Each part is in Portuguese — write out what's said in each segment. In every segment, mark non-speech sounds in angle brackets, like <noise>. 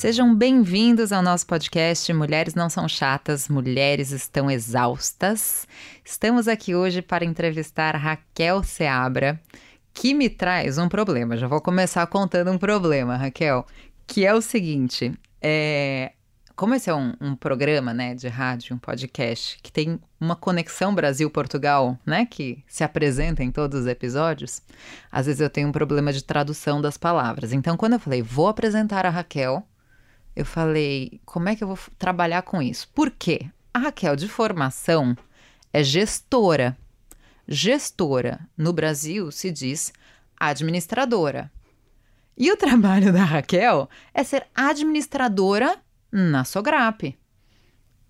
Sejam bem-vindos ao nosso podcast Mulheres Não São Chatas, Mulheres Estão Exaustas. Estamos aqui hoje para entrevistar Raquel Seabra, que me traz um problema. Já vou começar contando um problema, Raquel, que é o seguinte: é, como esse é um, um, programa, né, de rádio, um podcast, que tem uma conexão Brasil-Portugal, né, que se apresenta em todos os episódios, às vezes eu tenho um problema de tradução das palavras. Então, quando eu falei, vou apresentar a Raquel, eu falei, como é que eu vou trabalhar com isso? Por quê? A Raquel, de formação, é gestora. Gestora, no Brasil, se diz administradora. E o <laughs> trabalho da Raquel é ser administradora na Sograp.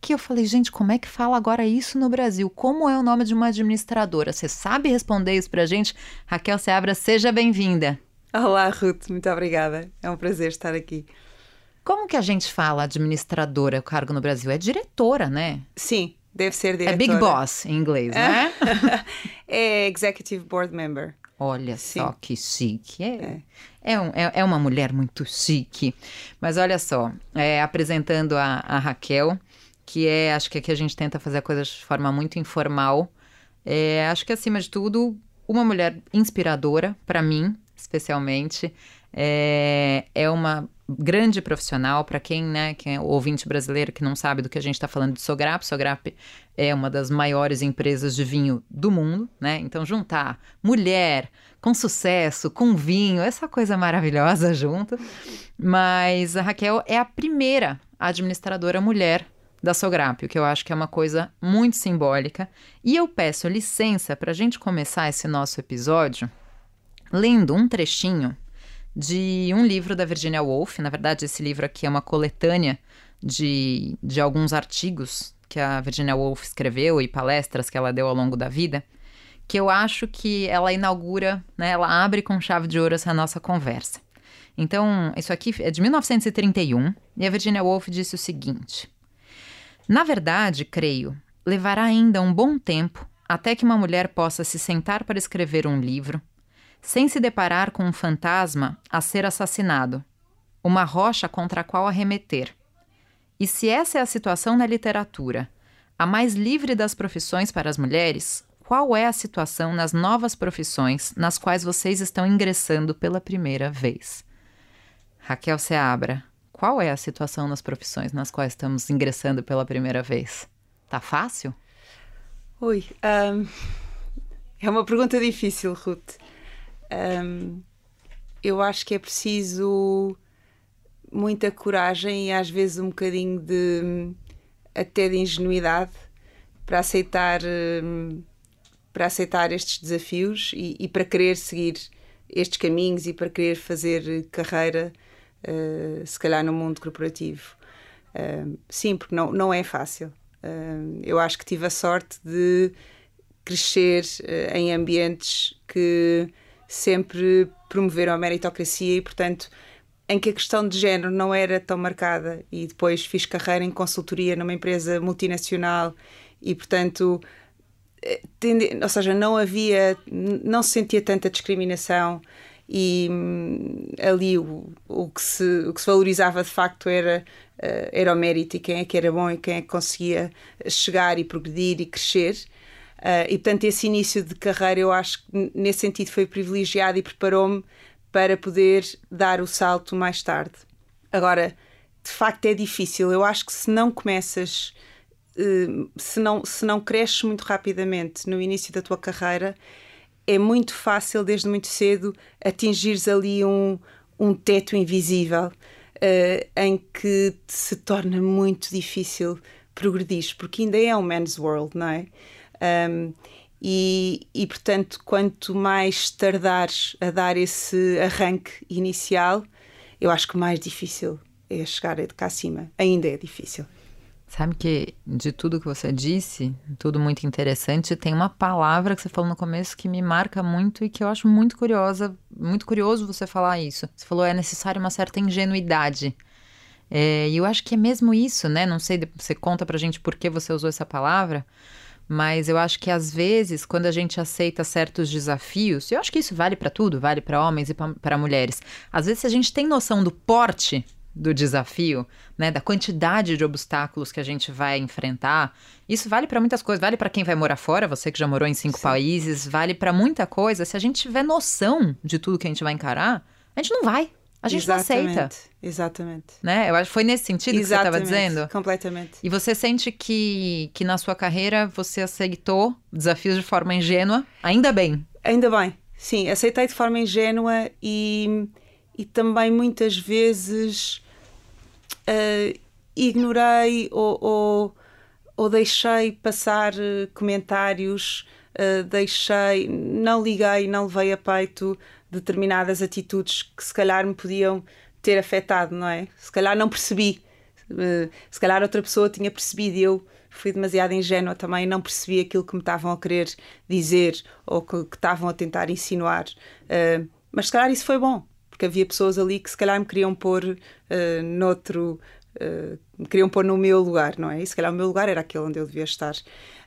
Que eu falei, gente, como é que fala agora isso no Brasil? Como é o nome de uma administradora? Você sabe responder isso pra gente? Raquel Seabra, seja bem-vinda. Olá, Ruth, muito obrigada. É um prazer estar aqui. Como que a gente fala administradora, o cargo no Brasil? É diretora, né? Sim, deve ser diretora. É Big Boss em inglês, né? <laughs> é Executive Board Member. Olha Sim. só que chique. É, é. É, um, é, é, uma mulher muito chique. Mas olha só, é, apresentando a, a, Raquel, que é, acho que aqui a gente tenta fazer a coisa de forma muito informal. É, acho que acima de tudo, uma mulher inspiradora, para mim, especialmente. É, é uma grande profissional para quem, né, quem é ouvinte brasileiro que não sabe do que a gente está falando de Sograp. Sograp é uma das maiores empresas de vinho do mundo, né? Então juntar mulher com sucesso, com vinho, essa coisa maravilhosa <laughs> junto. Mas a Raquel é a primeira administradora mulher da Sograp, o que eu acho que é uma coisa muito simbólica. E eu peço licença para a gente começar esse nosso episódio lendo um trechinho de um livro da Virginia Woolf. Na verdade, esse livro aqui é uma coletânea de, de alguns artigos que a Virginia Woolf escreveu e palestras que ela deu ao longo da vida, que eu acho que ela inaugura, né, ela abre com chave de ouro essa nossa conversa. Então, isso aqui é de 1931 e a Virginia Woolf disse o seguinte: Na verdade, creio, levará ainda um bom tempo até que uma mulher possa se sentar para escrever um livro sem se deparar com um fantasma a ser assassinado, uma rocha contra a qual arremeter. E se essa é a situação na literatura, a mais livre das profissões para as mulheres, qual é a situação nas novas profissões nas quais vocês estão ingressando pela primeira vez? Raquel Seabra, qual é a situação nas profissões nas quais estamos ingressando pela primeira vez? Tá fácil? Oi, um, é uma pergunta difícil, Ruth. Um, eu acho que é preciso muita coragem e às vezes um bocadinho de até de ingenuidade para aceitar para aceitar estes desafios e, e, para querer seguir estes caminhos e para querer fazer carreira uh, se calhar no mundo corporativo. Sim porque não não é fácil. Eu acho que tive a sorte de crescer em ambientes que sempre promoveram a meritocracia e, portanto, em que a questão de género não era tão marcada. E depois fiz carreira em consultoria numa empresa multinacional e, portanto, eh, tende, ou seja, não havia, não se sentia tanta discriminação e hum, ali o, o, que se, o que se valorizava de facto era, uh, era o mérito e quem é que era bom e quem é que conseguia chegar e progredir e crescer. Uh, e portanto, esse início de carreira eu acho que nesse sentido foi privilegiado e preparou-me para poder dar o salto mais tarde. Agora, de facto é difícil. Eu acho que se não começas, uh, se, não, se não cresces muito rapidamente no início da tua carreira, é muito fácil desde muito cedo atingires ali um, um teto invisível uh, em que se torna muito difícil progredir, porque ainda é um man's world, não é? Um, e, e, portanto, quanto mais tardares a dar esse arranque inicial, eu acho que mais difícil é chegar de cá acima. Ainda é difícil. Sabe que de tudo que você disse, tudo muito interessante, tem uma palavra que você falou no começo que me marca muito e que eu acho muito curiosa, muito curioso você falar isso. Você falou é necessário uma certa ingenuidade. É, e eu acho que é mesmo isso, né? Não sei, você conta pra gente por que você usou essa palavra, mas eu acho que às vezes, quando a gente aceita certos desafios, eu acho que isso vale para tudo, vale para homens e para mulheres. Às vezes, se a gente tem noção do porte do desafio, né, da quantidade de obstáculos que a gente vai enfrentar. Isso vale para muitas coisas, vale para quem vai morar fora, você que já morou em cinco Sim. países, vale para muita coisa. Se a gente tiver noção de tudo que a gente vai encarar, a gente não vai. A gente exatamente, não aceita. Exatamente. Né? Eu acho que foi nesse sentido exatamente, que você estava dizendo. Completamente. E você sente que, que na sua carreira você aceitou desafios de forma ingênua? Ainda bem. Ainda bem. Sim, aceitei de forma ingênua e, e também muitas vezes uh, ignorei ou, ou, ou, deixei passar uh, comentários, uh, deixei, não liguei, não levei a peito determinadas atitudes que se calhar me podiam ter afetado, não é? Se calhar não percebi, se calhar outra pessoa tinha percebido e eu fui demasiado ingênua também, não percebi aquilo que me estavam a querer dizer ou que, que estavam a tentar insinuar. Uh, mas se calhar isso foi bom, porque havia pessoas ali que se calhar me queriam pôr uh, noutro. Uh, me queriam pôr no meu lugar, não é? E se calhar o meu lugar era aquele onde eu devia estar.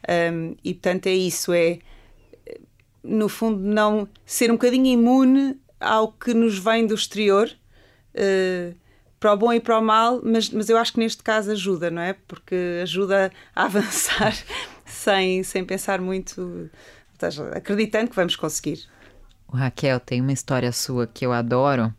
Um, e portanto é isso, é no fundo não ser um bocadinho imune ao que nos vem do exterior. Uh, para o bom e para o mal, mas, mas eu acho que neste caso ajuda, não é? Porque ajuda a <laughs> avançar sem, sem pensar muito, acreditando que vamos conseguir. O Raquel, tem uma história sua que eu adoro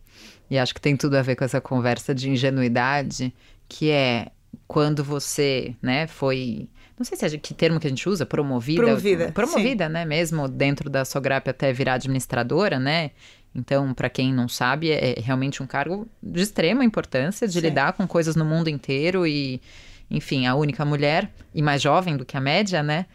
e acho que tem tudo a ver com essa conversa de ingenuidade, que é quando você, né, foi não sei se é que termo que a gente usa, promovida. Promovida. Promovida, sim. né? Mesmo dentro da Sograp até virar administradora, né? Então, para quem não sabe, é realmente um cargo de extrema importância, de Sim. lidar com coisas no mundo inteiro e, enfim, a única mulher e mais jovem do que a média, né?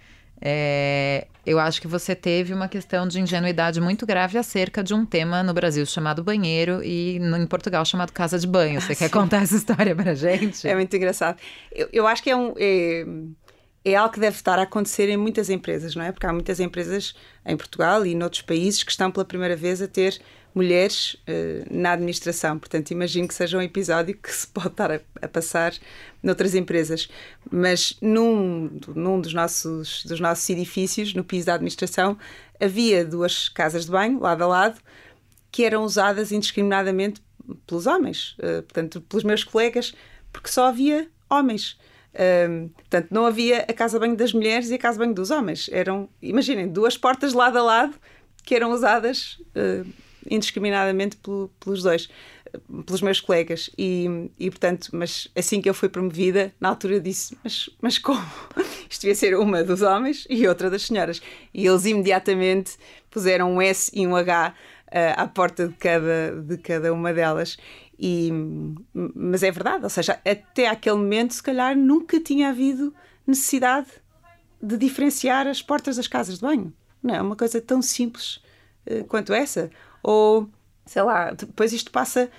É, eu acho que você teve uma questão de ingenuidade muito grave acerca de um tema no Brasil chamado banheiro e no, em Portugal chamado casa de banho. Você quer contar essa história pra gente? É muito engraçado. Eu, eu acho que é um. É é algo que deve estar a acontecer em muitas empresas, não é? Porque há muitas empresas em Portugal e noutros países que estão pela primeira vez a ter mulheres uh, na administração. Portanto, imagino que seja um episódio que se pode estar a, a passar noutras empresas. Mas num, num dos, nossos, dos nossos edifícios, no piso da administração, havia duas casas de banho, lado a lado, que eram usadas indiscriminadamente pelos homens, uh, portanto, pelos meus colegas, porque só havia homens. Um, portanto, não havia a casa-banho das mulheres e a casa-banho dos homens. Eram, imaginem, duas portas lado a lado que eram usadas uh, indiscriminadamente pelo, pelos dois, pelos meus colegas. E, e, portanto, mas assim que eu fui promovida, na altura disse: Mas, mas como? <laughs> Isto devia ser uma dos homens e outra das senhoras. E eles imediatamente puseram um S e um H uh, à porta de cada, de cada uma delas. E, mas é verdade, ou seja, até aquele momento, se calhar, nunca tinha havido necessidade de diferenciar as portas das casas de banho. Não é uma coisa tão simples uh, quanto essa. Ou, sei lá, depois isto passa.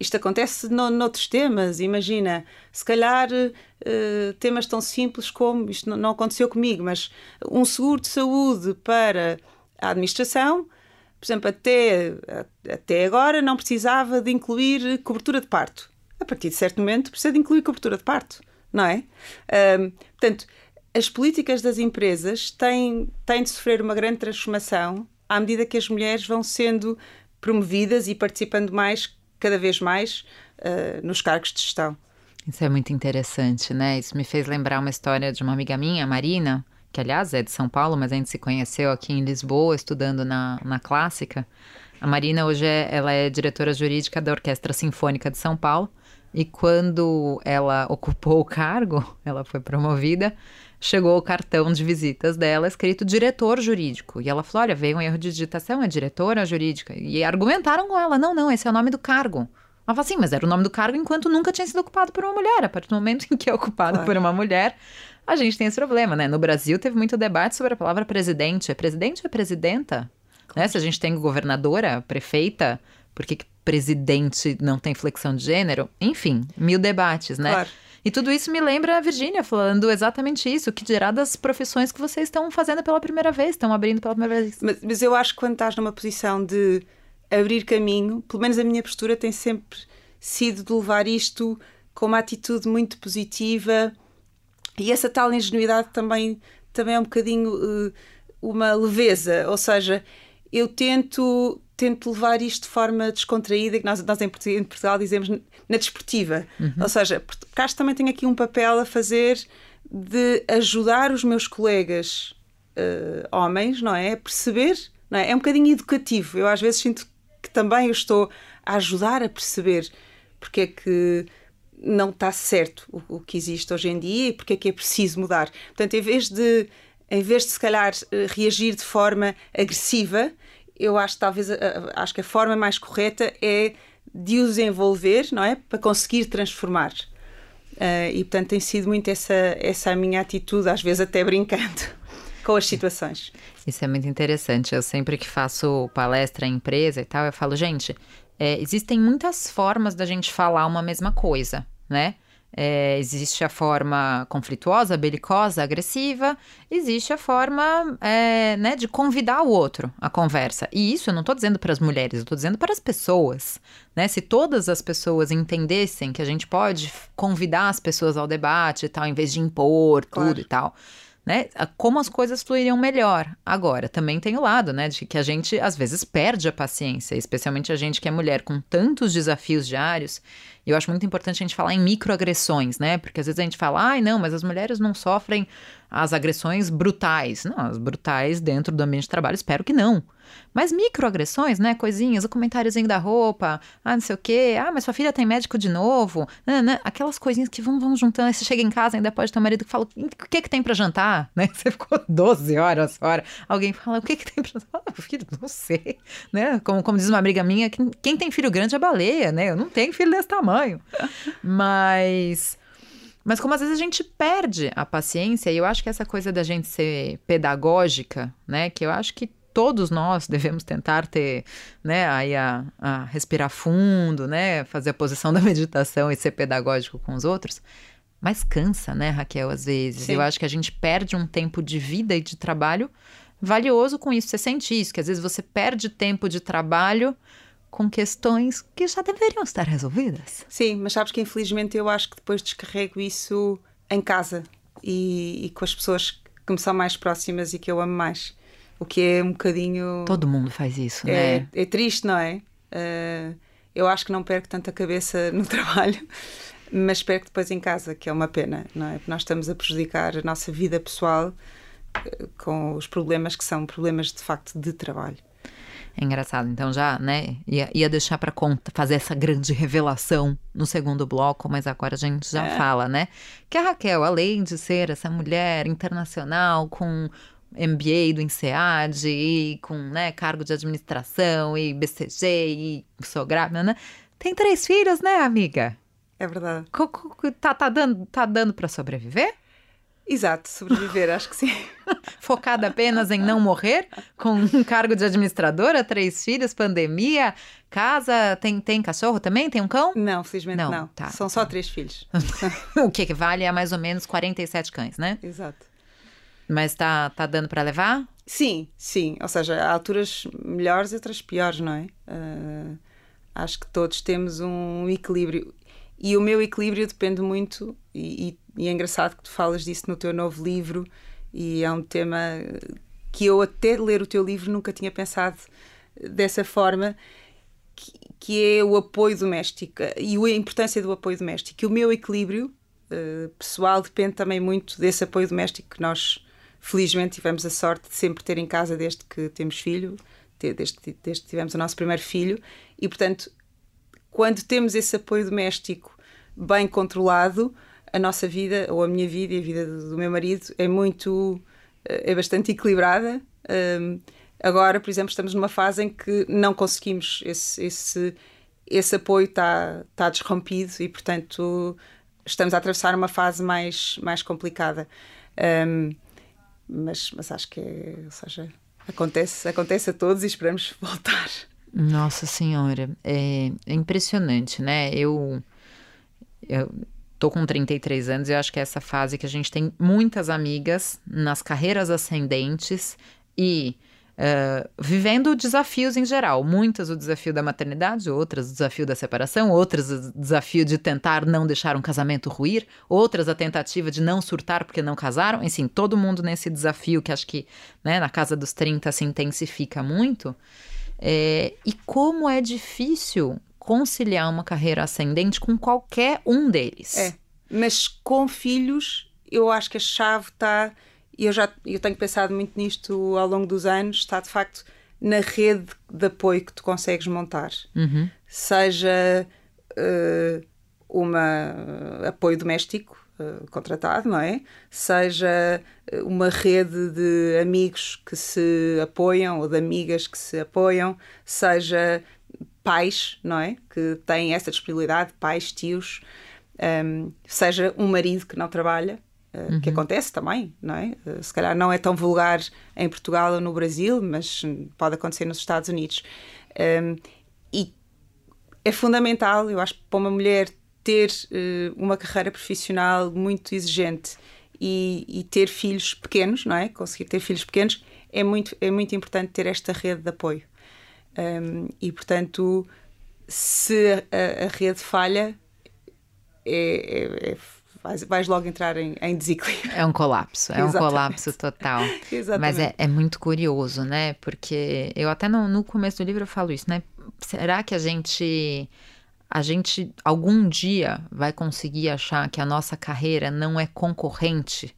Isto acontece no, noutros temas, imagina, se calhar uh, temas tão simples como, isto não, não aconteceu comigo, mas um seguro de saúde para a administração por exemplo, até, até agora não precisava de incluir cobertura de parto. A partir de certo momento precisa de incluir cobertura de parto, não é? Um, portanto, as políticas das empresas têm, têm de sofrer uma grande transformação à medida que as mulheres vão sendo promovidas e participando mais, cada vez mais, uh, nos cargos de gestão. Isso é muito interessante, né? Isso me fez lembrar uma história de uma amiga minha, Marina, que aliás é de São Paulo, mas a gente se conheceu aqui em Lisboa, estudando na, na clássica. A Marina hoje é, ela é diretora jurídica da Orquestra Sinfônica de São Paulo. E quando ela <laughs> ocupou o cargo, ela foi promovida, chegou o cartão de visitas dela escrito diretor jurídico. E ela falou: Olha, veio um erro de digitação, é diretora jurídica. E argumentaram com ela: Não, não, esse é o nome do cargo. Ela falou assim, mas era o nome do cargo enquanto nunca tinha sido ocupado por uma mulher. A partir do momento em que é ocupado claro. por uma mulher, a gente tem esse problema, né? No Brasil teve muito debate sobre a palavra presidente. É presidente ou é presidenta? Né? Se a gente tem governadora, prefeita, por que presidente não tem flexão de gênero? Enfim, mil debates, né? Claro. E tudo isso me lembra a Virgínia falando exatamente isso, que dirá das profissões que vocês estão fazendo pela primeira vez, estão abrindo pela primeira vez. Mas, mas eu acho que quando estás numa posição de abrir caminho, pelo menos a minha postura tem sempre sido de levar isto com uma atitude muito positiva e essa tal ingenuidade também, também é um bocadinho uh, uma leveza, ou seja, eu tento tento levar isto de forma descontraída, que nós, nós em Portugal dizemos na desportiva. Uhum. Ou seja, que também tenho aqui um papel a fazer de ajudar os meus colegas uh, homens, não é? A perceber, não é? É um bocadinho educativo. Eu às vezes sinto que também eu estou a ajudar a perceber porque é que não está certo o, o que existe hoje em dia e porque é que é preciso mudar. Portanto, em vez de em vez de se calhar eh, reagir de forma agressiva, eu acho talvez acho que a forma mais correta é de os envolver, não é, para conseguir transformar. Uh, e portanto tem sido muito essa essa a minha atitude, às vezes até brincando <laughs> com as situações. Isso é muito interessante. Eu sempre que faço palestra em empresa e tal, eu falo, gente, é, existem muitas formas da gente falar uma mesma coisa, né? É, existe a forma conflituosa, belicosa, agressiva, existe a forma é, né, de convidar o outro à conversa. E isso eu não estou dizendo para as mulheres, eu estou dizendo para as pessoas. Né? Se todas as pessoas entendessem que a gente pode convidar as pessoas ao debate e tal, em vez de impor claro. tudo e tal né? Como as coisas fluiriam melhor. Agora, também tem o lado, né, de que a gente às vezes perde a paciência, especialmente a gente que é mulher com tantos desafios diários. E eu acho muito importante a gente falar em microagressões, né? Porque às vezes a gente fala, ai, não, mas as mulheres não sofrem as agressões brutais. Não, as brutais dentro do ambiente de trabalho, espero que não. Mas microagressões, né? Coisinhas, o comentáriozinho da roupa, ah, não sei o quê, ah, mas sua filha tem médico de novo, né, né, aquelas coisinhas que vão, vão juntando. Aí você chega em casa, ainda pode ter um marido que fala, o que que tem para jantar? <laughs> Né? Você ficou 12 horas fora. Alguém fala, o que que tem pra jantar? <laughs> Ah, filho, não sei. Né? Como, como diz uma amiga minha, quem, quem tem filho grande é baleia, né? Eu não tenho filho desse tamanho. <laughs> Mas. Mas como às vezes a gente perde a paciência, e eu acho que essa coisa da gente ser pedagógica, né? Que eu acho que todos nós devemos tentar ter, né, aí a, a respirar fundo, né, fazer a posição <laughs> da meditação e ser pedagógico com os outros. Mas cansa, né, Raquel, às vezes. Sim. Eu acho que a gente perde um tempo de vida e de trabalho valioso com isso. Você sente isso, que às vezes você perde tempo de trabalho com questões que já deveriam estar resolvidas. Sim, mas sabes que infelizmente eu acho que depois descarrego isso em casa e, e com as pessoas que me são mais próximas e que eu amo mais o que é um bocadinho. Todo mundo faz isso, é, né? É triste, não é? Uh, eu acho que não perco tanta cabeça <laughs> no trabalho, mas perco depois em casa, que é uma pena, não é? Porque nós estamos a prejudicar a nossa vida pessoal uh, com os problemas que são problemas de facto de trabalho. É engraçado, então já, né, ia, ia deixar para fazer essa grande revelação no segundo bloco, mas agora a gente já é. fala, né? Que a Raquel, além de ser essa mulher internacional com MBA do INSEAD e com né, cargo de administração e BCG e sou grávida, né? Tem três filhos, né, amiga? É verdade. Tá, tá dando, tá dando para sobreviver? Exato, sobreviver, acho que sim. <laughs> Focada apenas em não morrer, com um cargo de administradora, três filhos, pandemia, casa, tem, tem cachorro também? Tem um cão? Não, felizmente não. não. Tá, São tá. só três filhos. <laughs> o que vale é mais ou menos 47 cães, né? Exato. Mas está tá dando para levar? Sim, sim. Ou seja, há alturas melhores e outras piores, não é? Uh, acho que todos temos um equilíbrio. E o meu equilíbrio depende muito, e, e, é engraçado que tu falas disso no teu novo livro, e é um tema que eu, até ler o teu livro, nunca tinha pensado dessa forma, que, que é o apoio doméstico e a importância do apoio doméstico. E o meu equilíbrio uh, pessoal depende também muito desse apoio doméstico que nós felizmente tivemos a sorte de sempre ter em casa desde que temos filho, desde, desde que tivemos o nosso primeiro filho, e portanto, quando temos esse apoio doméstico bem controlado, a nossa vida, ou a minha vida e a vida do meu marido, é muito. Eh, é bastante equilibrada. Um, agora, por exemplo, estamos numa fase em que não conseguimos, esse, esse, esse apoio está, está desrompido e, portanto, estamos a atravessar uma fase mais, mais complicada. Um, mas, mas acho que é, ou seja, acontece, acontece a todos e esperamos <laughs> voltar. Nossa Senhora, é, é impressionante, né? Eu, eu tô com 33 anos e eu acho que é essa fase que a gente tem muitas amigas nas carreiras ascendentes e Uh, vivendo desafios em geral. Muitas o desafio da maternidade, outras o desafio da separação, outras o desafio de tentar não deixar um casamento ruir, outras a tentativa de não surtar porque não casaram. Enfim, todo mundo nesse desafio que acho que né, na casa dos 30 se intensifica muito. É, e como é difícil conciliar uma carreira ascendente com qualquer um deles. É, mas com filhos, eu acho que a chave está e eu já eu tenho pensado muito nisto ao longo dos anos, está de facto na rede de apoio que tu consegues montar. Uhum. Seja uh, uma apoio doméstico uh, contratado, não é? Seja uma rede de amigos que se apoiam ou de amigas que se apoiam, seja pais, não é? Que têm essa disponibilidade, pais, tios, um, ehm, seja um marido que não trabalha, uhum. que acontece também, não é? Eh, se calhar não é tão vulgar em Portugal ou no Brasil, mas pode acontecer nos Estados Unidos. Um, e é fundamental, eu acho, para uma mulher ter uh, uma carreira profissional muito exigente e, e, ter filhos pequenos, não é? Conseguir ter filhos pequenos é muito, é muito importante ter esta rede de apoio. Um, e, portanto, se a, a rede falha, é, é, é vais, vais logo entrar em, em, desequilíbrio. É um colapso, é Exatamente. um colapso total. Exatamente. Mas é, é, muito curioso, né? Porque eu até no, no começo do livro eu falo isso, né? Será que a gente a gente algum dia vai conseguir achar que a nossa carreira não é concorrente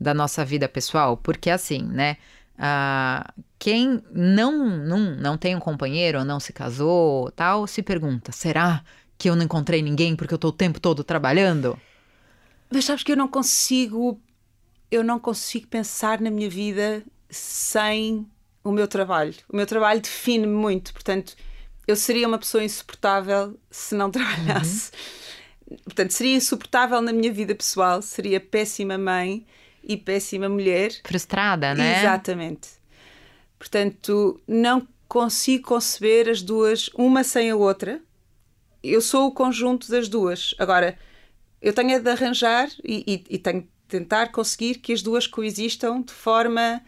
da nossa vida pessoal? Porque assim, né? Ah, quem não, não, não tem um companheiro, ou não se casou, tal, se pergunta: será que eu não encontrei ninguém porque eu estou o tempo todo trabalhando? Mas sabes que eu não consigo, eu não consigo pensar na minha vida sem o meu trabalho. O meu trabalho define-me muito, portanto, eu seria uma pessoa insuportável se não <laughs> trabalhasse. Uhum. Portanto, seria insuportável na minha vida pessoal, seria péssima mãe e péssima mulher. Frustrada, né? Exatamente. Portanto, não consigo conceber as duas, uma sem a outra. Eu sou o conjunto das duas. Agora, eu tenho é de arranjar e, e, e tenho de tentar conseguir que as duas coexistam de forma.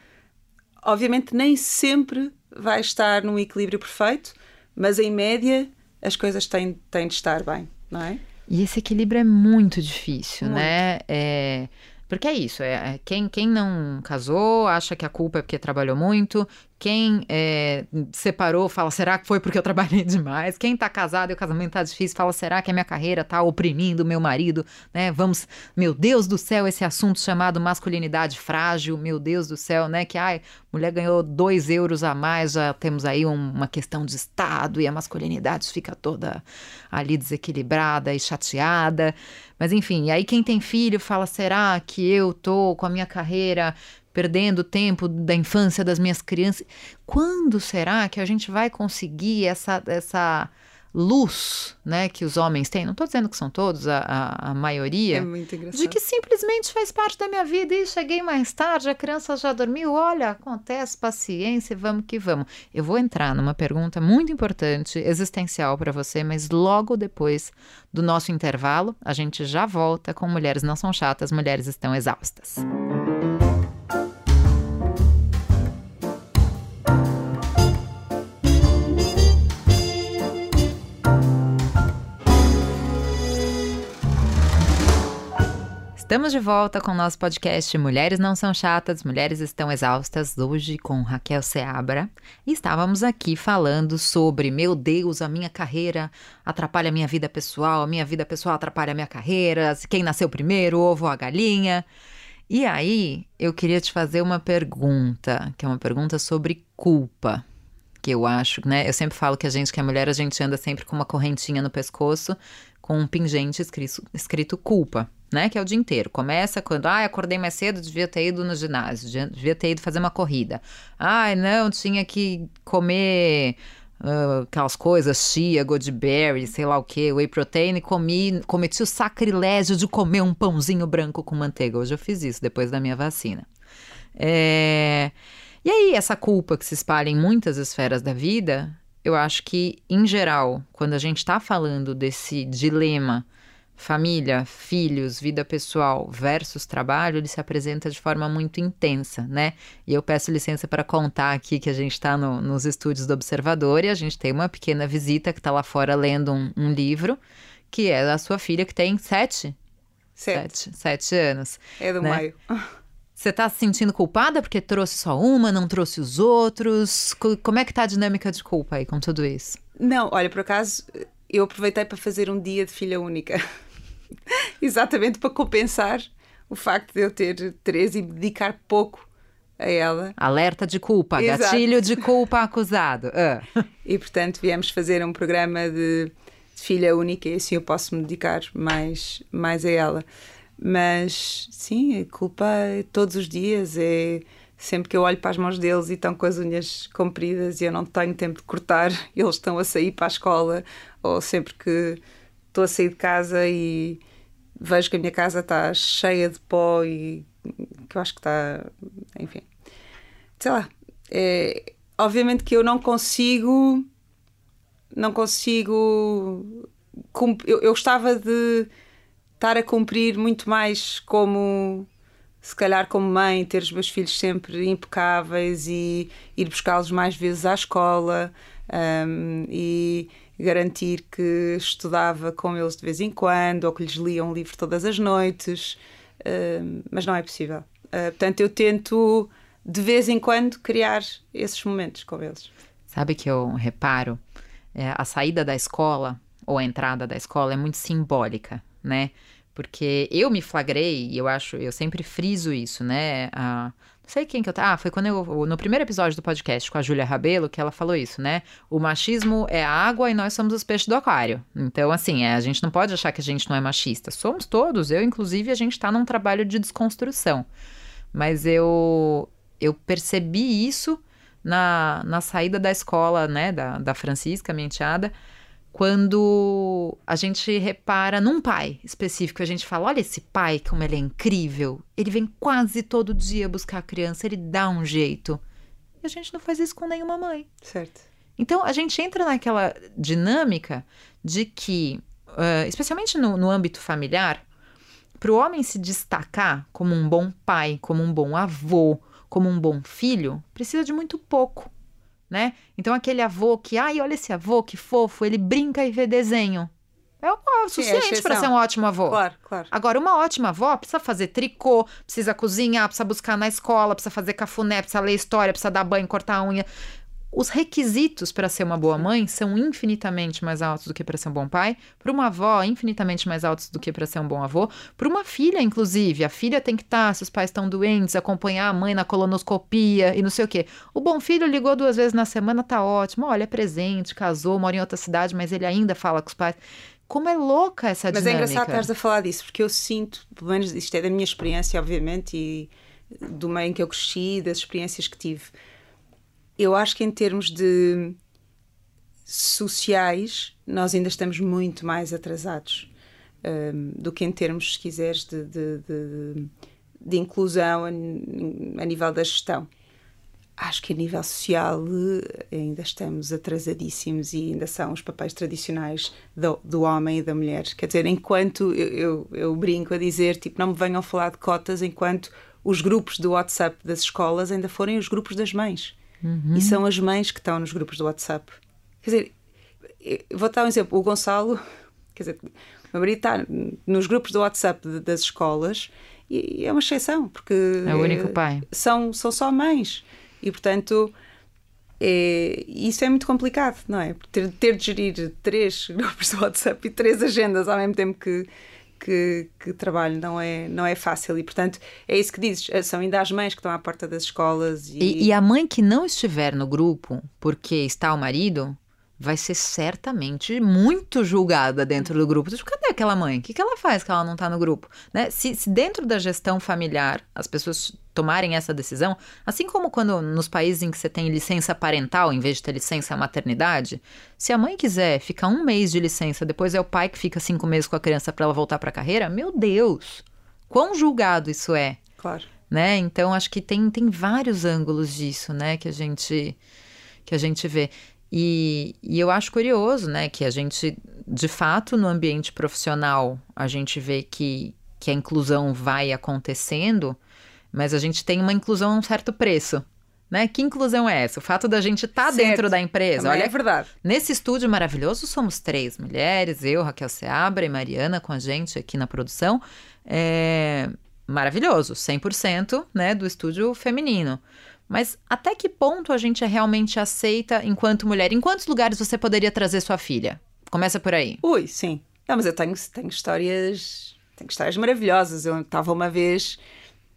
Obviamente, nem sempre vai estar num equilíbrio perfeito, mas em média as coisas têm, têm de estar bem, não é? E esse equilíbrio é muito difícil, muito. né? É, porque é isso, é, é, quem, quem não casou acha que a culpa é porque trabalhou muito, quem é, separou fala, será que foi porque eu trabalhei <laughs> demais? Quem tá casado e o casamento tá difícil fala, será que a minha carreira tá oprimindo meu marido? Né? Vamos, meu Deus do céu, esse assunto chamado masculinidade frágil, meu Deus do céu, né? Que, ai, mulher ganhou dois euros a mais, já temos aí um, uma questão de Estado e a masculinidade fica toda ali desequilibrada e chateada. Mas enfim, aí quem tem filho fala: será que eu tô com a minha carreira perdendo tempo da infância das minhas crianças? Quando será que a gente vai conseguir essa essa luz, né, que os homens têm, não estou dizendo que são todos, a, a, a maioria, é de que simplesmente faz parte da minha vida e cheguei mais tarde, a criança já dormiu, olha, acontece, paciência, vamos que vamos. Eu vou entrar numa pergunta muito importante, existencial para você, mas logo depois do nosso intervalo, a gente já volta com Mulheres Não São Chatas, Mulheres Estão Exaustas. Estamos de volta com o nosso podcast Mulheres Não São Chatas, Mulheres Estão Exaustas, hoje com Raquel Seabra. E estávamos aqui falando sobre, meu Deus, a minha carreira atrapalha a minha vida pessoal, a minha vida pessoal atrapalha a minha carreira, quem nasceu primeiro, ovo ou a galinha. E aí, eu queria te fazer uma pergunta, que é uma pergunta sobre culpa. Que eu acho, né? Eu sempre falo que a gente, que é mulher, a gente anda sempre com uma correntinha no pescoço, com um pingente escrito, escrito culpa né? Que é o dia inteiro. Começa quando, ah, acordei mais cedo, devia ter ido no ginásio, devia ter ido fazer uma corrida. Ai, não, tinha que comer uh, aquelas coisas, chia, goodberry, sei lá o que, whey protein, e comi, cometi o sacrilégio de comer um pãozinho branco com manteiga. Hoje eu fiz isso, depois da minha vacina. É... E aí, essa culpa que se espalha em muitas esferas da vida, eu acho que, em geral, quando a gente está falando desse dilema família, filhos, vida pessoal versus trabalho, ele se apresenta de forma muito intensa, né? E eu peço licença para contar aqui que a gente está no, nos estúdios do Observador e a gente tem uma pequena visita que está lá fora lendo um, um, livro, que é da sua filha que tem sete? Sete. Sete, sete anos. É do né? meio. Você está se sentindo culpada porque trouxe só uma, não trouxe os outros? Como é que tá a dinâmica de culpa aí com tudo isso? Não, olha, por acaso eu aproveitei para fazer um dia de filha única. <laughs> <laughs> Exatamente para compensar o facto de eu ter três e me dedicar pouco a ela. Alerta de culpa, Exato. gatilho de culpa acusado. Uh. E portanto viemos fazer um programa de, de, filha única e assim eu posso me dedicar mais, mais a ela. Mas sim, a culpa é todos os dias, é sempre que eu olho para as mãos deles e estão com as unhas compridas e eu não tenho tempo de cortar, <laughs> eles estão a sair para a escola, ou sempre que estou a sair de casa e vejo que a minha casa está cheia de pó e que eu acho que está. Enfim. Sei lá. É, obviamente que eu não consigo. Não consigo. Eu, eu gostava de estar a cumprir muito mais como se calhar como mãe, ter os meus filhos sempre impecáveis e ir buscá-los mais vezes à escola um, e garantir que estudava com eles de vez em quando ou que lhes lia um livro todas as noites, uh, mas não é possível. Uh, portanto, eu tento de vez em quando criar esses momentos com eles. Sabe que eu reparo? É, a saída da escola ou a entrada da escola é muito simbólica, né? Porque eu me flagrei, e eu acho, eu sempre friso isso, né? Sei quem que eu. Ah, foi quando eu. No primeiro episódio do podcast com a Júlia Rabelo, que ela falou isso, né? O machismo é a água e nós somos os peixes do aquário. Então, assim, é, a gente não pode achar que a gente não é machista. Somos todos. Eu, inclusive, a gente está num trabalho de desconstrução. Mas eu, eu percebi isso na, na saída da escola, né? Da, da Francisca, minha enteada quando a gente repara num pai específico, a gente fala: olha esse pai, como ele é incrível. Ele vem quase todo dia buscar a criança, ele dá um jeito. E a gente não faz isso com nenhuma mãe. Certo. Então a gente entra naquela dinâmica de que, uh, especialmente no, no âmbito familiar, para o homem se destacar como um bom pai, como um bom avô, como um bom filho, precisa de muito pouco né? Então aquele avô que, ai, olha esse avô, que fofo, ele brinca e vê desenho. É o é suficiente para ser um ótimo avô. Claro, claro. Agora, uma ótima avó precisa fazer tricô, precisa cozinhar, precisa buscar na escola, precisa fazer cafuné, precisa ler história, precisa dar banho, cortar a unha os requisitos para ser uma boa mãe são infinitamente mais altos do que para ser um bom pai, para uma avó, infinitamente mais altos do que para ser um bom avô, para uma filha, inclusive. A filha tem que estar, tá, se os pais estão doentes, acompanhar a mãe na colonoscopia e não sei o quê. O bom filho ligou duas vezes na semana, tá ótimo. Olha, é presente, casou, mora em outra cidade, mas ele ainda fala com os pais. Como é louca essa mas dinâmica. Mas é engraçado estares a falar disso, porque eu sinto, pelo menos isto é da minha experiência, obviamente, e do meio em que eu cresci, das experiências que tive eu acho que em termos de sociais, nós ainda estamos muito mais atrasados um, do que em termos, se quiseres, de, de, de, de inclusão a, a, nível da gestão. Acho que a nível social ainda estamos atrasadíssimos e ainda são os papéis tradicionais do, do homem e da mulher. Quer dizer, enquanto eu, eu, eu brinco a dizer, tipo, não me venham falar de cotas enquanto os grupos do WhatsApp das escolas ainda forem os grupos das mães. Uhum. E são as mães que estão nos grupos do WhatsApp. Quer dizer, vou dar um exemplo. O Gonçalo, quer dizer, o meu marido está nos grupos do WhatsApp das escolas e é uma exceção, porque. É o único pai. São, são só mães. E, portanto, é, isso é muito complicado, não é? Ter, ter de gerir três <laughs> grupos do WhatsApp e três agendas ao mesmo tempo que que, que trabalho não é, não é fácil e, portanto, é isso que dizes. Eh, são ainda as mães que estão à porta das escolas. E... E, e a mãe que não estiver no grupo porque está o marido vai ser certamente muito julgada dentro do grupo. Cadê aquela mãe? O que, que ela faz que ela não está no grupo? Né? Se, se, dentro da gestão familiar as pessoas tomarem essa decisão, assim como quando nos países em que você tem licença parental em vez de ter licença maternidade, se a mãe quiser ficar um mês de licença, depois é o pai que fica cinco meses com a criança para ela voltar para a carreira, meu Deus, quão julgado isso é. Claro. Né? Então acho que tem, tem vários ângulos disso, né, que a gente que a gente vê. E, e eu acho curioso, né, que a gente, de fato, no ambiente profissional, a gente vê que, que a inclusão vai acontecendo, mas a gente tem uma inclusão a um certo preço. Né? Que inclusão é essa? O fato da gente estar tá dentro da empresa. Também Olha, é verdade. Nesse estúdio maravilhoso somos três mulheres, eu, Raquel Seabra e Mariana com a gente aqui na produção. É maravilhoso, 100% né, do estúdio feminino. Mas até que ponto a gente é realmente aceita enquanto mulher? Em quantos lugares você poderia trazer sua filha? Começa por aí. Ui, sim. Não, mas eu tenho, tenho histórias. Tenho histórias maravilhosas. Eu estava uma vez.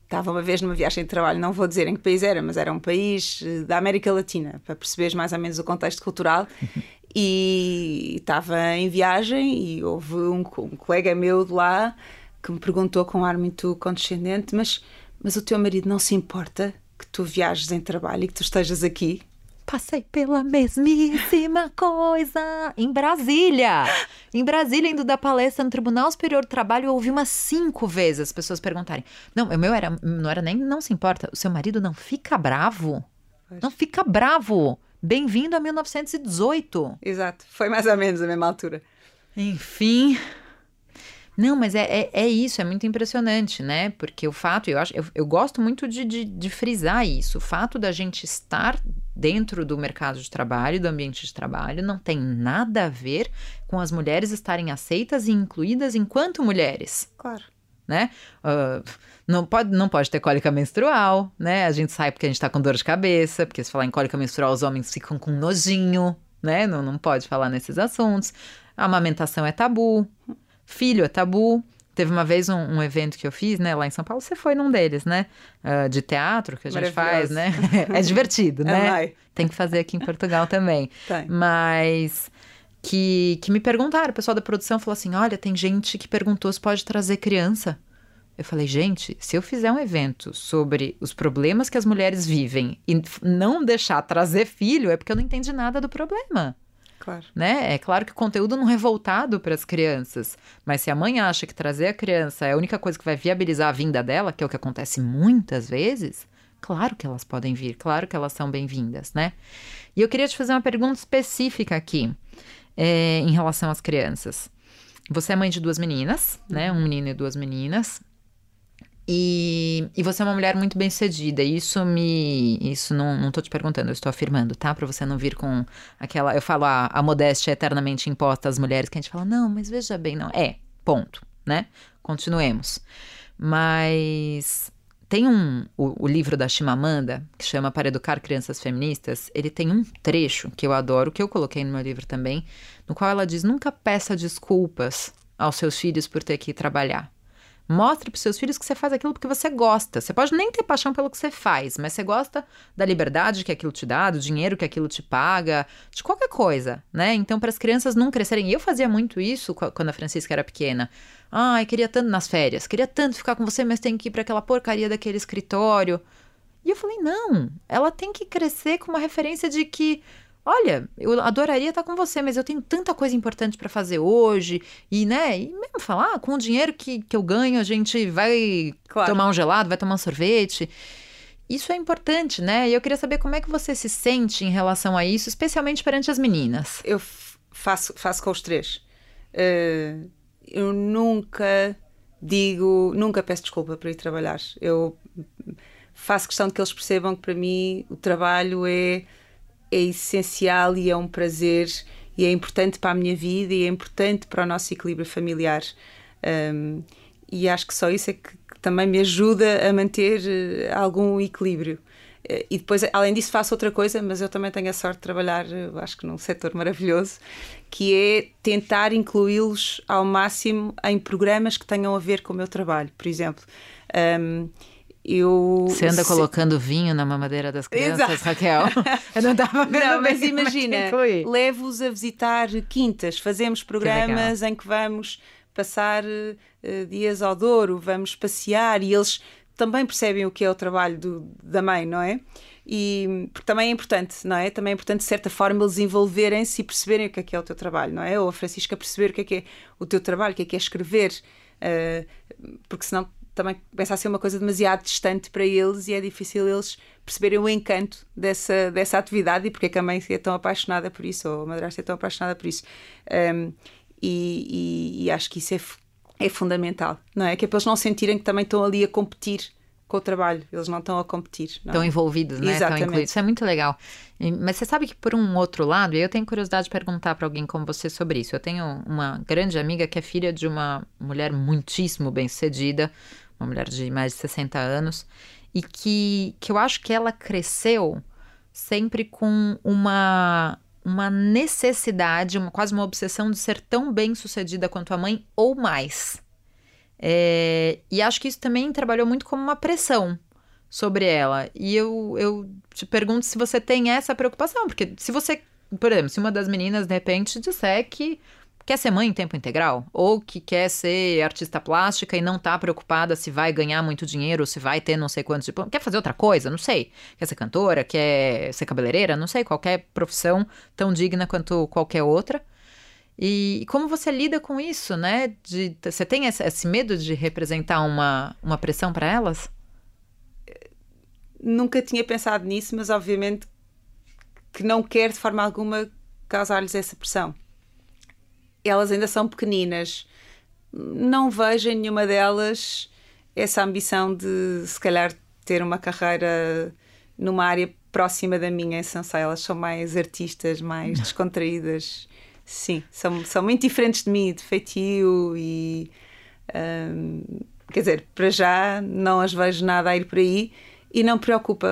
Estava uma vez numa viagem de trabalho, não vou dizer em que país era, mas era um país eh, da América Latina, para perceberes mais ou menos o contexto cultural. <laughs> e estava em viagem e houve um, um colega meu de lá que me perguntou com um ar muito condescendente: mas, mas o teu marido não se importa que tu viajes em trabalho e que tu estejas aqui? Passei pela mesmíssima <laughs> coisa em Brasília. Em Brasília, indo da palestra no Tribunal Superior do Trabalho, eu ouvi umas cinco vezes as pessoas perguntarem: Não, o meu era, não era nem não se importa. O seu marido não fica bravo? Não fica bravo. Bem-vindo a 1918. Exato, foi mais ou menos a mesma altura. Enfim, não, mas é, é, é, isso, é muito impressionante, né? Porque o fato, eu acho, eu, eu gosto muito de, de, de, frisar isso. O fato da gente estar dentro do mercado de trabalho, do ambiente de trabalho, não tem nada a ver com as mulheres estarem aceitas e incluídas enquanto mulheres. Claro. Né? Uh, não, pode, não pode ter cólica menstrual, né? A gente sai porque a gente tá com dor de cabeça, porque se falar em cólica menstrual, os homens ficam com nojinho, né? Não, não pode falar nesses assuntos. A amamentação é tabu. Filho é tabu. Teve uma vez um, um, evento que eu fiz, né, lá em São Paulo, você foi num deles, né? Uh, de teatro que a gente faz, né? <laughs> é divertido, né? É, Tem que fazer aqui em Portugal também. Tem. Mas que, que me perguntaram, o pessoal da produção falou assim: olha, tem gente que perguntou se pode trazer criança. Eu falei, gente, se eu fizer um evento sobre os problemas que as mulheres vivem e não deixar trazer filho, é porque eu não entendi nada do problema. Claro. Né? É claro que o conteúdo não é voltado para as crianças, mas se a mãe acha que trazer a criança é a única coisa que vai viabilizar a vinda dela, que é o que acontece muitas vezes, claro que elas podem vir, claro que elas são bem-vindas, né? E eu queria te fazer uma pergunta específica aqui é, em relação às crianças. Você é mãe de duas meninas, né? Um menino e duas meninas. E, e você é uma mulher muito bem sucedida. Isso me. Isso não, não tô te perguntando, eu estou afirmando, tá? Pra você não vir com aquela. Eu falo a, a modéstia eternamente imposta às mulheres, que a gente fala, não, mas veja bem, não. É, ponto, né? Continuemos. Mas tem um. O, o livro da Chimamanda, que chama Para Educar Crianças Feministas, ele tem um trecho que eu adoro, que eu coloquei no meu livro também, no qual ela diz: nunca peça desculpas aos seus filhos por ter que ir trabalhar. Mostre para seus filhos que você faz aquilo porque você gosta. Você pode nem ter paixão pelo que você faz, mas você gosta da liberdade que aquilo te dá, do dinheiro que aquilo te paga, de qualquer coisa, né? Então, para as crianças não crescerem. E eu fazia muito isso quando a Francisca era pequena. Ai, queria tanto nas férias, queria tanto ficar com você, mas tem que ir para aquela porcaria daquele escritório. E eu falei: não, ela tem que crescer com uma referência de que Olha, eu adoraria estar com você, mas eu tenho tanta coisa importante para fazer hoje. E, né, e mesmo falar, ah, com o dinheiro que, que eu ganho, a gente vai claro. tomar um gelado, vai tomar um sorvete. Isso é importante, né? E eu queria saber como é que você se sente em relação a isso, especialmente perante as meninas. Eu faço, faço com os três. Uh, eu nunca digo, nunca peço desculpa para ir trabalhar. Eu faço questão de que eles percebam que para mim o trabalho é é essencial e é um prazer e é importante para a minha vida e é importante para o nosso equilíbrio familiar. Um, e acho que só isso é que também me ajuda a manter eh, algum equilíbrio. Eh, e depois, além disso, faço outra coisa, mas eu também tenho a sorte de trabalhar, acho que num setor maravilhoso, que é tentar incluí-los ao máximo em programas que tenham a ver com o meu trabalho. Por exemplo, um, eu você anda se... colocando vinho na mamadeira das crianças, Exato. Raquel? <laughs> Eu não estava vendo Não, mas imagina, levo-os a visitar quintas, fazemos programas que em que vamos passar uh, dias ao Douro, vamos passear e eles também percebem o que é o trabalho do, da mãe, não é? E porque também é importante, não é? Também é importante, de certa forma, eles envolverem-se e perceberem o que é que é o teu trabalho, não é? Ou a Francisca perceber o que é que é o teu trabalho, o que é que é escrever, uh, porque senão também começa a ser uma coisa demasiado distante para eles e é difícil eles perceberem o encanto dessa, dessa atividade e porque é que a mãe é tão apaixonada por isso ou a madrasta é tão apaixonada por isso. Um, e, e, e, acho que isso é, é fundamental, não é? Que é para eles não sentirem que também estão ali a competir com o trabalho, eles não estão a competir. Não. Estão envolvidos, né? Exatamente. Estão incluídos. Isso é muito legal. Mas você sabe que, por um outro lado, eu tenho curiosidade de perguntar para alguém como você sobre isso. Eu tenho uma grande amiga que é filha de uma mulher muitíssimo bem-sucedida, uma mulher de mais de 60 anos, e que, que eu acho que ela cresceu sempre com uma uma necessidade, uma, quase uma obsessão de ser tão bem sucedida quanto a mãe ou mais. É, e acho que isso também trabalhou muito como uma pressão sobre ela. E eu, eu te pergunto se você tem essa preocupação, porque se você, por exemplo, se uma das meninas de repente disser que quer ser mãe em tempo integral, ou que quer ser artista plástica e não tá preocupada se vai ganhar muito dinheiro, se vai ter não sei quantos diplomas, quer fazer outra coisa, não sei. Quer ser cantora, quer ser cabeleireira, não sei, qualquer profissão tão digna quanto qualquer outra. E como você lida com isso, né? De, você tem esse, esse medo de representar uma, uma pressão para elas? Nunca tinha pensado nisso, mas obviamente que não quero de forma alguma causar-lhes essa pressão. Elas ainda são pequeninas. Não vejo em nenhuma delas essa ambição de, se calhar, ter uma carreira numa área próxima da minha em Sansai. Elas são mais artistas, mais <laughs> descontraídas. Sim, são, são muito diferentes de mim, de feitio e. Um, quer dizer, para já não as vejo nada a ir por aí e não preocupa,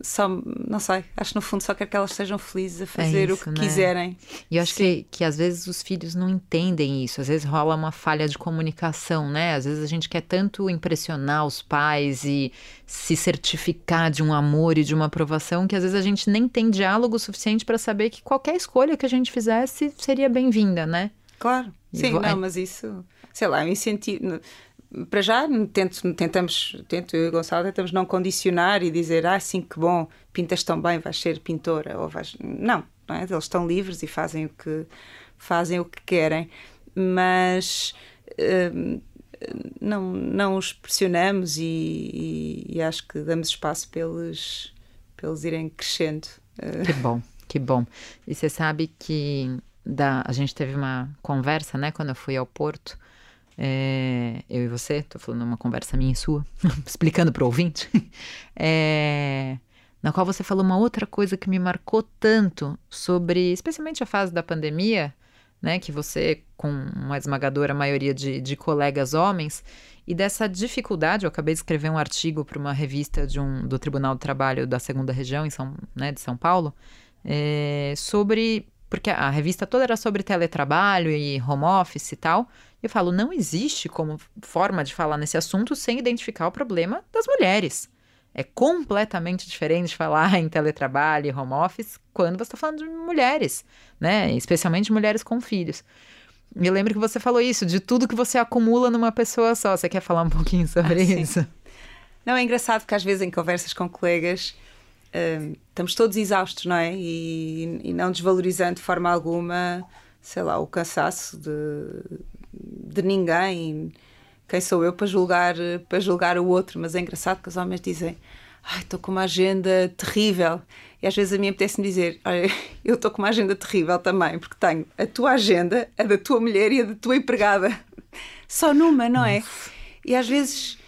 só, não sei, acho que no fundo só quero que elas sejam felizes a fazer é isso, o que né? quiserem. E eu acho que, que às vezes os filhos não entendem isso, às vezes rola uma falha de comunicação, né? Às vezes a gente quer tanto impressionar os pais e se certificar de um amor e de uma aprovação que às vezes a gente nem tem diálogo suficiente para saber que qualquer escolha que a gente fizesse seria bem-vinda, né? Claro, sim, vou... não, mas isso, sei lá, eu incentivo para já tento, tentamos, tento eu e Gonçalo tentamos não condicionar e dizer ah sim que bom, pintas tão bem, vais ser pintora ou vais não, não é? eles estão livres e fazem o que fazem o que querem, mas hum, não não os pressionamos e, e, e, acho que damos espaço para eles, para eles irem crescendo. Que bom, que bom. E você sabe que da, a gente teve uma conversa, né, quando eu fui ao Porto é, eu e você, estou falando uma conversa minha e sua, <laughs> explicando para o ouvinte, <laughs> é, na qual você falou uma outra coisa que me marcou tanto sobre, especialmente a fase da pandemia, né, que você, com uma esmagadora maioria de, de colegas homens, e dessa dificuldade, eu acabei de escrever um artigo para uma revista de um, do Tribunal do Trabalho da Segunda Região, em São, né, de São Paulo, é, sobre porque a revista toda era sobre teletrabalho e home office e tal. Eu falo, não existe como forma de falar nesse assunto sem identificar o problema das mulheres. É completamente diferente falar <laughs> em teletrabalho e home office quando você está falando de mulheres, né? Especialmente mulheres com filhos. Me lembro que você falou isso, de tudo que você acumula numa pessoa só. Você quer falar um pouquinho sobre ah, isso? Não, é engraçado que às vezes em conversas com colegas estamos todos exaustos, não é? E, e, não desvalorizando de forma alguma, sei lá, o cansaço de, de ninguém. Quem sou eu para julgar, para julgar o outro? Mas é engraçado que os homens dizem: Ai, estou com uma agenda terrível. E às vezes a mim apetece-me dizer: Olha, <laughs> eu estou com uma agenda terrível também, porque tenho a tua agenda, a da tua mulher e a da tua empregada. <laughs> Só numa, não é? E às vezes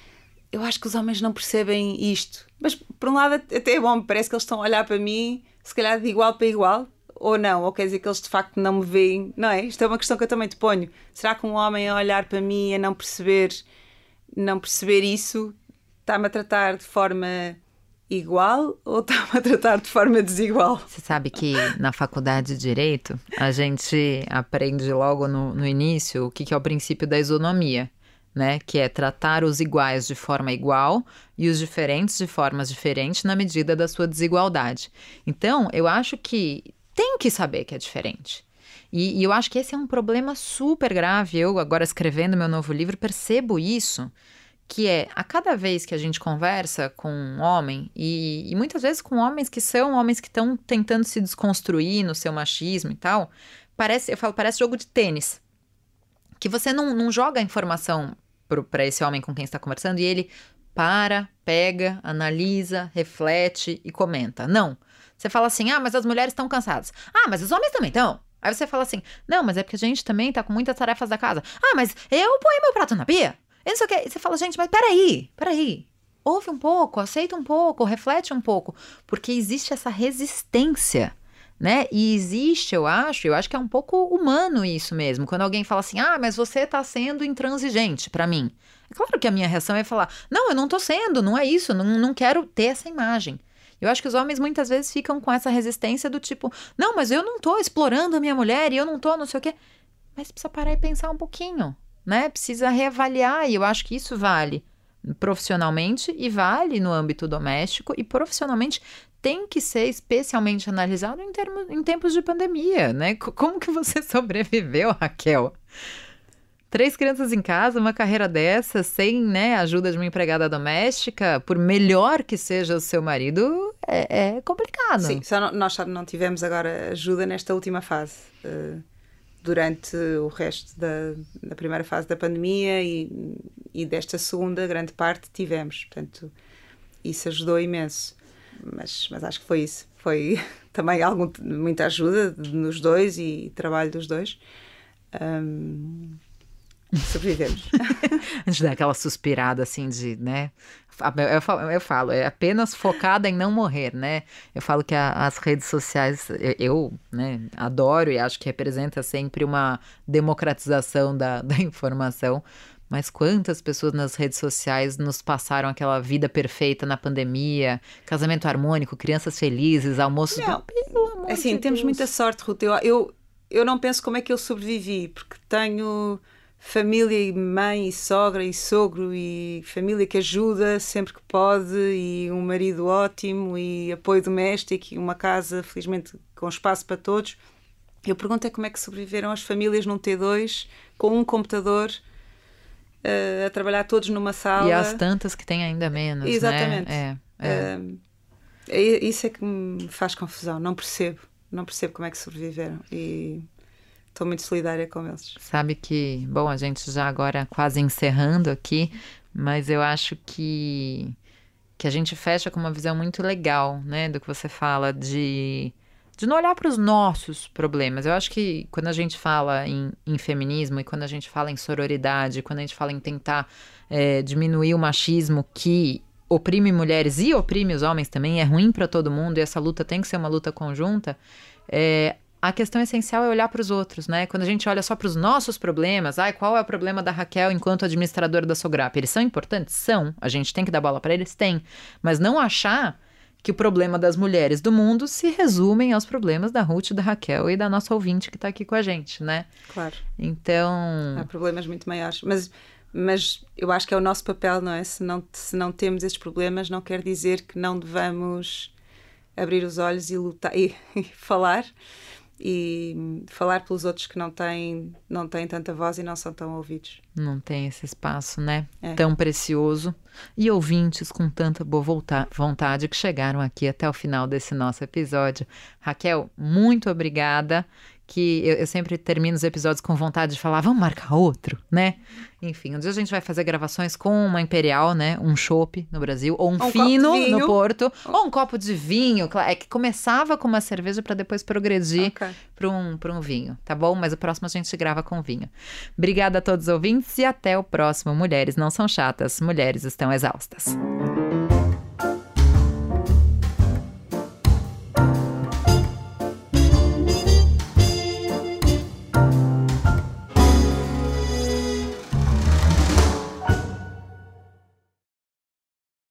eu acho que os homens não percebem isto. Mas por um lado até é bom, parece que eles estão a olhar para mim, se calhar de igual para igual, ou não, ou quer dizer que eles de facto não me veem, não é? Isto é uma questão que eu também te ponho. Será que um homem a olhar para mim e a não perceber, não perceber isso, está-me a tratar de forma igual ou está-me a tratar de forma desigual? Você sabe que na faculdade de Direito a gente aprende logo no, no início o que, que é o princípio da isonomia né? Que é tratar os iguais de forma igual e os diferentes de formas diferentes na medida da sua desigualdade. Então, eu acho que tem que saber que é diferente. E, e eu acho que esse é um problema super grave. Eu, agora escrevendo meu novo livro, percebo isso que é a cada vez que a gente conversa com um homem, e, e muitas vezes com homens que são homens que estão tentando se desconstruir no seu machismo e tal, parece, eu falo, parece jogo de tênis. Que você não, não joga a informação para esse homem com quem está conversando e ele para, pega, analisa, reflete e comenta. Não. Você fala assim: ah, mas as mulheres estão cansadas. Ah, mas os homens também estão. Aí você fala assim: não, mas é porque a gente também tá com muitas tarefas da casa. Ah, mas eu ponho meu prato na pia. E não sei o que. Você fala, gente, mas peraí, peraí. Ouve um pouco, aceita um pouco, reflete um pouco. Porque existe essa resistência né? E existe, eu acho, eu acho que é um pouco humano isso mesmo. Quando alguém fala assim, ah, mas você está sendo intransigente para mim. É claro que a minha reação é falar, não, eu não estou sendo, não é isso, não, não quero ter essa imagem. Eu acho que os homens muitas vezes ficam com essa resistência do tipo, não, mas eu não estou explorando a minha mulher e eu não estou não sei o quê. Mas precisa parar e pensar um pouquinho, né? Precisa reavaliar e eu acho que isso vale profissionalmente e vale no âmbito doméstico e profissionalmente tem que ser especialmente analisado em, termos, em tempos de pandemia, né? Como que você <laughs> sobreviveu, Raquel? Três crianças em casa, uma carreira dessa, sem né, ajuda de uma empregada doméstica, por melhor que seja o seu marido, é, é complicado. Sim, só nós não tivemos agora ajuda nesta última fase. Uh, durante o resto da, da, primeira fase da pandemia e, e desta segunda, grande parte, tivemos. Portanto, isso ajudou imenso mas, mas acho que foi isso. Foi <laughs> também algum, muita ajuda nos dois e trabalho dos dois. Um, sobrevivemos. <laughs> Antes dar aquela suspirada assim de, né? Eu falo, eu falo, é apenas focada em não morrer, né? Eu falo que a, as redes sociais, eu, eu, né, adoro e acho que representa sempre uma democratização da, <laughs> da informação, mas quantas pessoas nas redes sociais nos passaram aquela vida perfeita na pandemia, casamento harmônico, crianças felizes, almoço. Não, pelo amor assim, de temos Deus. muita sorte, Ruth. Eu, eu, eu não penso como é que eu sobrevivi, porque tenho família e mãe e sogra e sogro e família que ajuda sempre que pode e um marido ótimo e apoio doméstico e uma casa felizmente com espaço para todos. Eu pergunto é como é que sobreviveram as famílias num T2 com um computador uh, a trabalhar todos numa sala. E as tantas que têm ainda menos. Né? Exatamente. Né? É, é. Uh, isso é que me faz confusão. Não percebo. Não percebo como é que sobreviveram. E estou muito solidária com eles. Sabe que, bom, a gente já agora quase encerrando aqui, mas eu acho que que a gente fecha com uma visão muito legal, né, do que você fala de de não olhar para os nossos problemas. Eu acho que quando a gente fala em, em, feminismo e quando a gente fala em sororidade, quando a gente fala em tentar é, diminuir o machismo que oprime mulheres e oprime os homens também, é ruim para todo mundo e essa luta tem que ser uma luta conjunta. É, a questão essencial é olhar para os outros, né? Quando a gente olha só para os nossos problemas, ai, qual é o problema da Raquel enquanto administradora da Sograp? Eles são importantes? São. A gente tem que dar bola para eles? Tem. Mas não achar que o problema das mulheres do mundo se resumem aos problemas da Ruth, da Raquel e da nossa ouvinte que está aqui com a gente, né? Claro. Então. Há problemas muito maiores. Mas, mas eu acho que é o nosso papel, não é? Se não, se não temos esses problemas, não quer dizer que não devamos abrir os olhos e lutar e, <laughs> e falar e falar pelos outros que não têm, não têm tanta voz e não são tão ouvidos. Não tem esse espaço, né? É. Tão precioso. E ouvintes com tanta boa vontade que chegaram aqui até o final desse nosso episódio. Raquel, muito obrigada que eu, eu, sempre termino os episódios com vontade de falar, vamos marcar outro, né? Enfim, um dia a gente vai fazer gravações com uma Imperial, né? Um chopp no Brasil, ou um, um fino no Porto, ou um copo de vinho. É que começava com uma cerveja para depois progredir okay. para um, um vinho, tá bom? Mas o próximo a gente grava com vinho. Obrigada a todos os ouvintes e até o próximo. Mulheres não são chatas, mulheres estão exaustas.